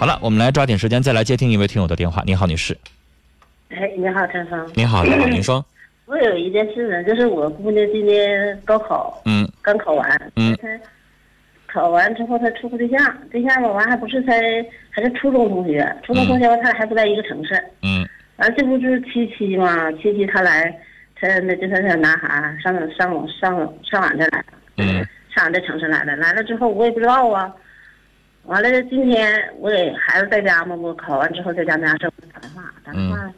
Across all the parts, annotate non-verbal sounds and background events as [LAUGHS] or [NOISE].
好了，我们来抓紧时间再来接听一位听友的电话。你好，女士。哎，你好，陈峰。你好，你好，您说。[COUGHS] 我有一件事呢，就是我姑娘今年高考，嗯刚考完，嗯她考完之后她处个对象，对象吧完还不是才还是初中同学，初中同学吧他俩还不在一个城市，嗯完这不就是七七嘛，七七他来，他那就他那男孩儿上上上上俺这来了，嗯上俺这城市来了，来了之后我也不知道啊。完了，今天我给孩子在家嘛，我考完之后在家那家生打电话，打电话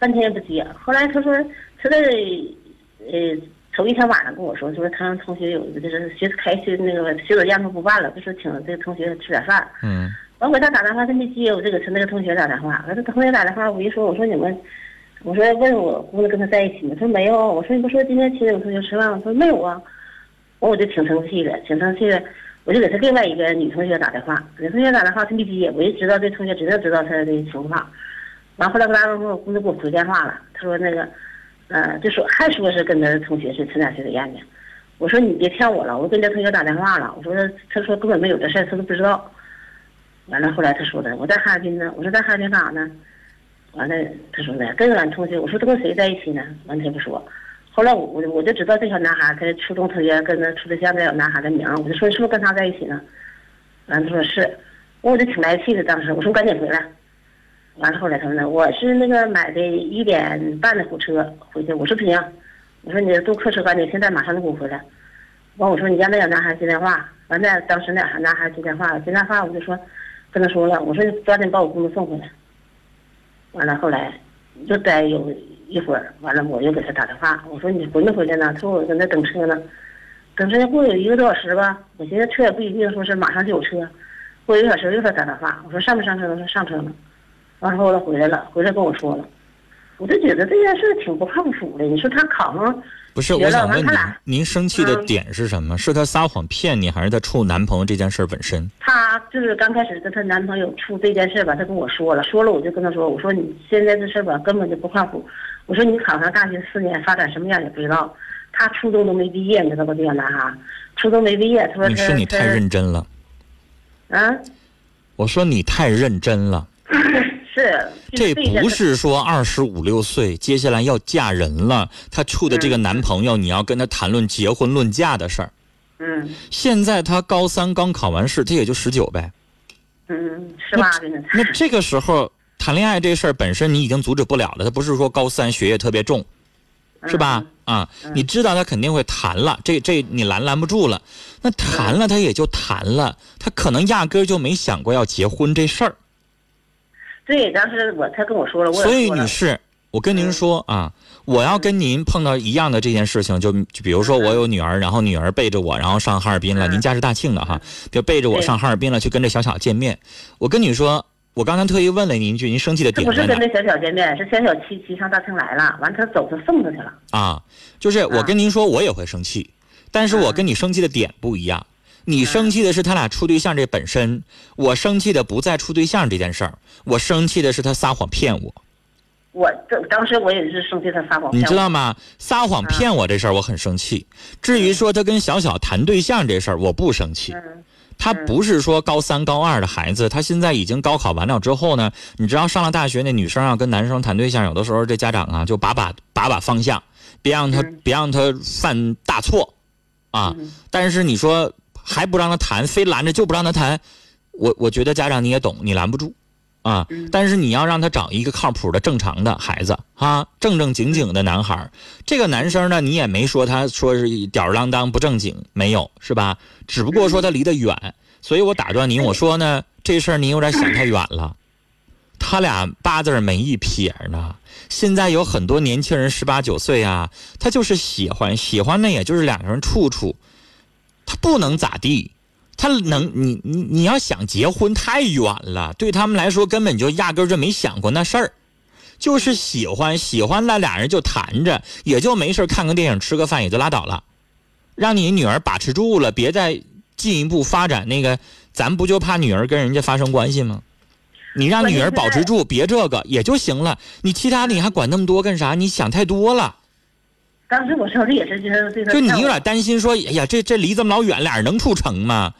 半天也不接。后来他说他在呃头一天晚上跟我说，说他让同学有一个就是学开学那个学者宴他不办了，就说请这个同学吃点饭。嗯完给他打电话，他没接，我就给他那个同学打电话。完了，他同学打电话，我一说，我说你们，我说问我姑娘跟他在一起吗？他说没有。我说你不说今天请我同学吃饭吗？他说没有啊。完我就挺生气的，挺生气的，我就给他另外一个女同学打电话，女同学打电话他没接，我就知道这同学知道知道他的情况。完后来后来我姑娘给我回电话了，他说那个，呃，就说还说是跟他同学是参加学者宴去。我说你别骗我了，我跟这同学打电话了，我说他说根本没有这事，他都不知道。完了，后来他说的，我在哈尔滨呢。我说在哈尔滨干啥呢？完了，他说的跟俺同学，我说他跟谁在一起呢？完他不说。后来我我我就知道这小男孩，他初中同学跟他处对象这小男孩的名，我就说是不是跟他在一起呢？完了他说是，我就挺来气的，当时我说赶紧回来。完了后来他说呢，我是那个买的一点半的火车回去，我说不行，我说你坐客车赶紧，现在马上就给我回来。完我说你让那小男孩接电话，完了当时那男孩接电话，接电话我就说。跟他说了，我说抓紧把我姑娘送回来。完了，后来就待有一会儿，完了我又给他打电话，我说你回没回来呢？他说我在那等车呢，等车过有一个多小时吧。我寻思车也不一定说是马上就有车，过一个小时又给他打电话，我说上没上车？他说上车了。完了后来回来了，回来跟我说了，我就觉得这件事挺不靠谱的。你说他考上不是，我想问您您生气的嗯点是什么？是她撒谎骗你，还是她处男朋友这件事本身？她就是刚开始跟她男朋友处这件事吧，她跟我说了，说了我就跟她说，我说你现在这事吧根本就不靠谱，我说你考上大学四年发展什么样也不知道，她初中都没毕业，你知道吧？这个男孩初中没毕业，他说他女士，你太认真了。啊，我说你太认真了，[LAUGHS] 是这不不是说二十五六岁接下来要嫁人了，她处的这个男朋友，你要跟他谈论结婚论嫁的事儿。嗯现在她高三刚考完试，她也就十九呗。嗯十八的呢，那这个时候谈恋爱这事儿本身你已经阻止不了了，她不是说高三学业特别重，是吧？啊，你知道她肯定会谈了，这这你拦拦不住了。那谈了她也就谈了，她可能压根儿就没想过要结婚这事儿。对，当时我他跟我说了，我也所以女士，我跟您说啊，我要跟您碰到一样的这件事情，就就比如说我有女儿，然后女儿背着我，然后上哈尔滨了，嗯您家是大庆的哈，就背着我上哈尔滨了，去跟这小小见面。我跟你说，我刚才特意问了您一句，您生气的点不是跟那小小见面，是小小骑骑上大庆来了，完他走他送他去了，啊？就是我啊跟您说，我也会生气，但是我嗯跟你生气的点不一样。你生气的是他俩处对象这本身，我生气的不在处对象这件事儿，我生气的是他撒谎骗我。我这当时我也是生气他撒谎骗你，知道吗？撒谎骗我这事儿我很生气。至于说他跟小小谈对象这事儿，我不生气。嗯他不是说高三高二的孩子，他现在已经高考完了之后呢，你知道上了大学那女生要跟男生谈对象，有的时候这家长啊就把把把把方向，别让他嗯别让他犯大错啊。嗯但是你说还不让他谈，非拦着就不让他谈，我我觉得家长你也懂，你拦不住。啊嗯，但是你要让他找一个靠谱的、正常的孩子啊，正正经经的男孩儿。这个男生呢，你也没说他说是吊儿郎当、不正经，没有是吧？只不过说他离得远，所以我打断您，我说呢，这事儿您有点想太远了。他俩八字没一撇呢。现在有很多年轻人十八九岁啊，他就是喜欢，喜欢呢，也就是两个人处处，他不能咋地。他能，你你你要想结婚太远了，对他们来说根本就压根就没想过那事儿，就是喜欢喜欢那，俩人就谈着，也就没事看个电影吃个饭也就拉倒了，让你女儿把持住了，别再进一步发展那个，咱不就怕女儿跟人家发生关系吗？你让女儿保持住，别这个也就行了，你其他的你还管那么多干啥？你想太多了。当时我说的也是，就是对他就你有点担心说，哎呀，这这离这么老远，俩人能处成吗？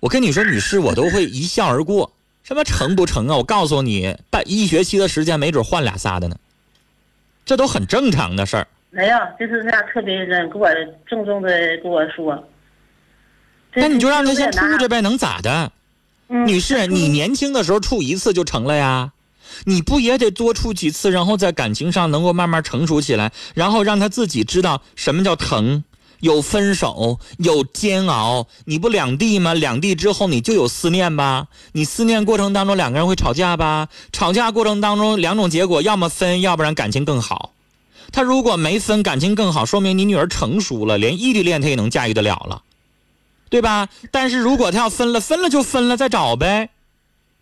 我跟你说，女士，我都会一笑而过什么成不成啊？我告诉你，半一学期的时间，没准换俩仨的呢，这都很正常的事儿。没有，就是他特别认，给我郑重的跟我说。那你就让他先处着呗，能咋的？嗯女士，你年轻的时候处一次就成了呀，你不也得多处几次，然后在感情上能够慢慢成熟起来，然后让他自己知道什么叫疼，有分手，有煎熬。你不两地吗？两地之后你就有思念吧？你思念过程当中两个人会吵架吧？吵架过程当中两种结果，要么分，要不然感情更好。他如果没分，感情更好，说明你女儿成熟了，连异地恋她也能驾驭得了了。对吧？但是如果他要分了，分了就分了，再找呗。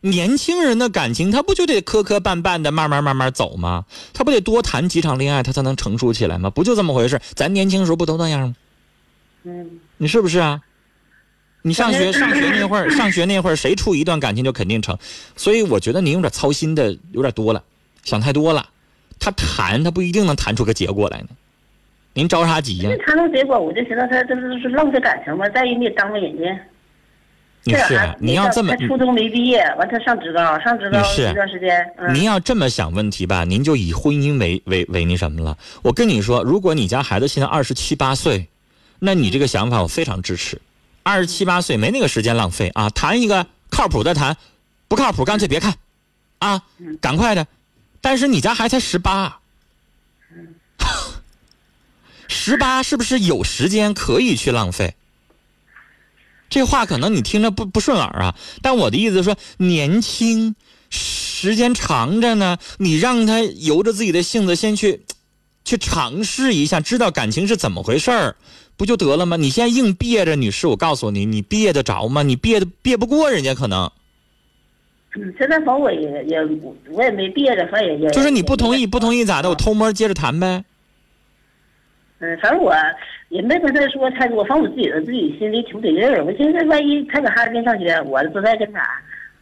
年轻人的感情，他不就得磕磕绊绊的，慢慢慢慢走吗？他不得多谈几场恋爱，他才能成熟起来吗？不就这么回事？咱年轻时候不都那样吗？嗯，你是不是啊？你上学上学那会儿，[LAUGHS] 上学那会儿，谁处一段感情就肯定成。所以我觉得您有点操心的有点多了，想太多了。他谈，他不一定能谈出个结果来呢。您着啥急呀、这谈出结果，我就寻思他这不是浪费感情吗？再一没耽误人家。女士啊，你要这么他初中没毕业，完他上职高，上职高一段时间，嗯，您要这么想问题吧，您就以婚姻为为为那什么了。我跟你说，如果你家孩子现在二十七八岁，那你这个想法我非常支持。二十七八岁没那个时间浪费啊，谈一个靠谱的谈，不靠谱干脆别看，啊，赶快的。但是你家孩子才十八，[LAUGHS] 十八是不是有时间可以去浪费？这话可能你听着不不顺耳啊，但我的意思是说，年轻，时间长着呢，你让他由着自己的性子先去，去尝试一下，知道感情是怎么回事儿，不就得了吗？你现在硬憋着，女士，我告诉你，你憋得着吗？你憋的憋不过人家，可能嗯现在反正我也也我也没憋着，反正也也就是你不同意，不同意咋的？我偷摸接着谈呗。嗯，反正我也没跟他说太多，反正我自己的自己心里挺不得劲儿。我寻思，万一他搁哈尔滨上学，我不在跟前儿，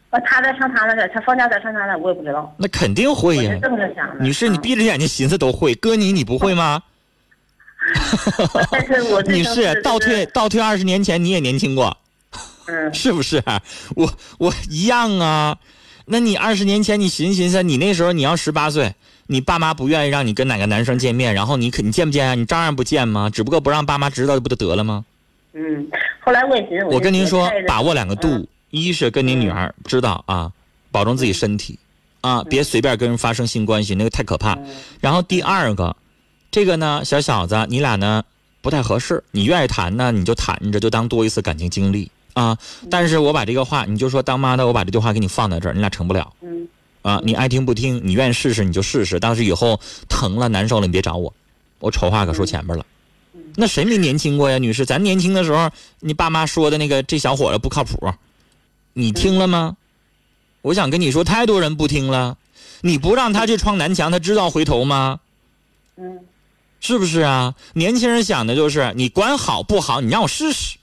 完他再上他那儿，他放假再上他那儿，我也不知道。那肯定会呀我是，这么想的。女士，你嗯闭着眼睛寻思都会，搁你你不会吗？[LAUGHS] 但是我最女士，倒退倒退二十年前，你也年轻过。嗯 [LAUGHS] 是不是？我我一样啊。那你二十年前你寻思寻思，你那时候你要十八岁，你爸妈不愿意让你跟哪个男生见面，然后你肯你见不见啊？你照样不见吗？只不过不让爸妈知道，不就得了吗？嗯，后来我也寻思，我跟您说把握两个度嗯，一是跟您女儿知道啊，保重自己身体啊，别随便跟人发生性关系，那个太可怕。嗯然后第二个，这个呢，小小子，你俩呢不太合适，你愿意谈呢，你就谈着，就当多一次感情经历啊。但是我把这个话，你就说当妈的，我把这句话给你放在这儿，你俩成不了嗯啊。你爱听不听，你愿意试试你就试试，但是以后疼了难受了，你别找我，我丑话可说前面了。那谁没年轻过呀，女士？咱年轻的时候，你爸妈说的那个这小伙子不靠谱，你听了吗？我想跟你说，太多人不听了。你不让他去撞南墙，他知道回头吗？嗯是不是啊？年轻人想的就是你管好不好，你让我试试，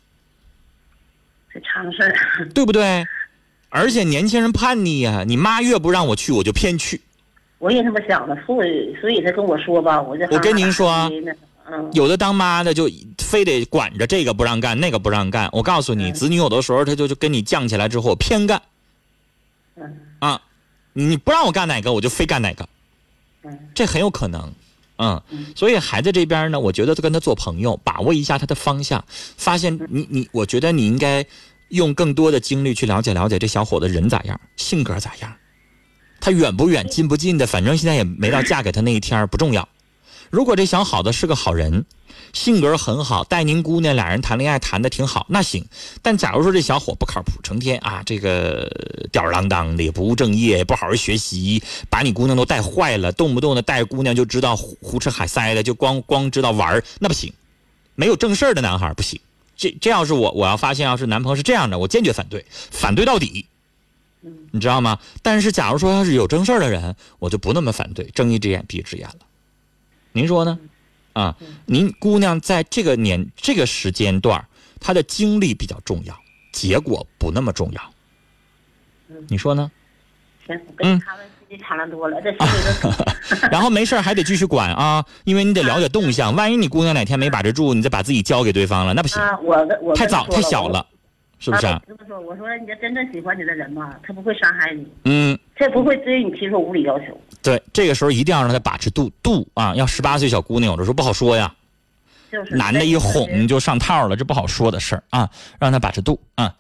这常事儿。对不对？[LAUGHS] 而且年轻人叛逆呀、你妈越不让我去，我就偏去。我也这么想的，所以所以他跟我说吧，我就我跟您说啊嗯。有的当妈的就非得管着这个不让干，那个不让干。我告诉你，嗯。子女有的时候他就就跟你犟起来之后偏干。嗯。啊，你不让我干哪个，我就非干哪个，嗯。这很有可能。嗯嗯，所以孩子这边呢，我觉得跟他做朋友，把握一下他的方向，发现你你，我觉得你应该用更多的精力去了解了解这小伙子人咋样，性格咋样，他远不远，近不近的，反正现在也没到嫁给他那一天儿不重要。如果这小伙子是个好人，性格很好，带您姑娘俩人谈恋爱谈的挺好，那行。但假如说这小伙不靠谱，成天啊这个吊儿郎当的，也不务正业，也不好好学习，把你姑娘都带坏了，动不动的带姑娘就知道胡胡吃海塞的，就光光知道玩儿那不行。没有正事儿的男孩不行。这这要是我，我要发现要是男朋友是这样的，我坚决反对，反对到底。你知道吗？但是假如说要是有正事儿的人，我就不那么反对，睁一只眼闭一只眼了。您说呢？啊，您姑娘在这个年这个时间段，她的经历比较重要，结果不那么重要。你说呢？行，我跟他们自己谈了多了，这心里都 [LAUGHS] 然后没事儿还得继续管啊，因为你得了解动向。万一你姑娘哪天没把持住，你再把自己交给对方了，那不行，啊，我我太早太小了。是不是啊？我这么说，我说你这真正喜欢你的人嘛，他不会伤害你，嗯，他不会对你提出无理要求。对，这个时候一定要让他把持度度啊，要十八岁小姑娘，有的时候不好说呀，就是男的一哄就上套了，这不好说的事儿啊，让他把持度啊。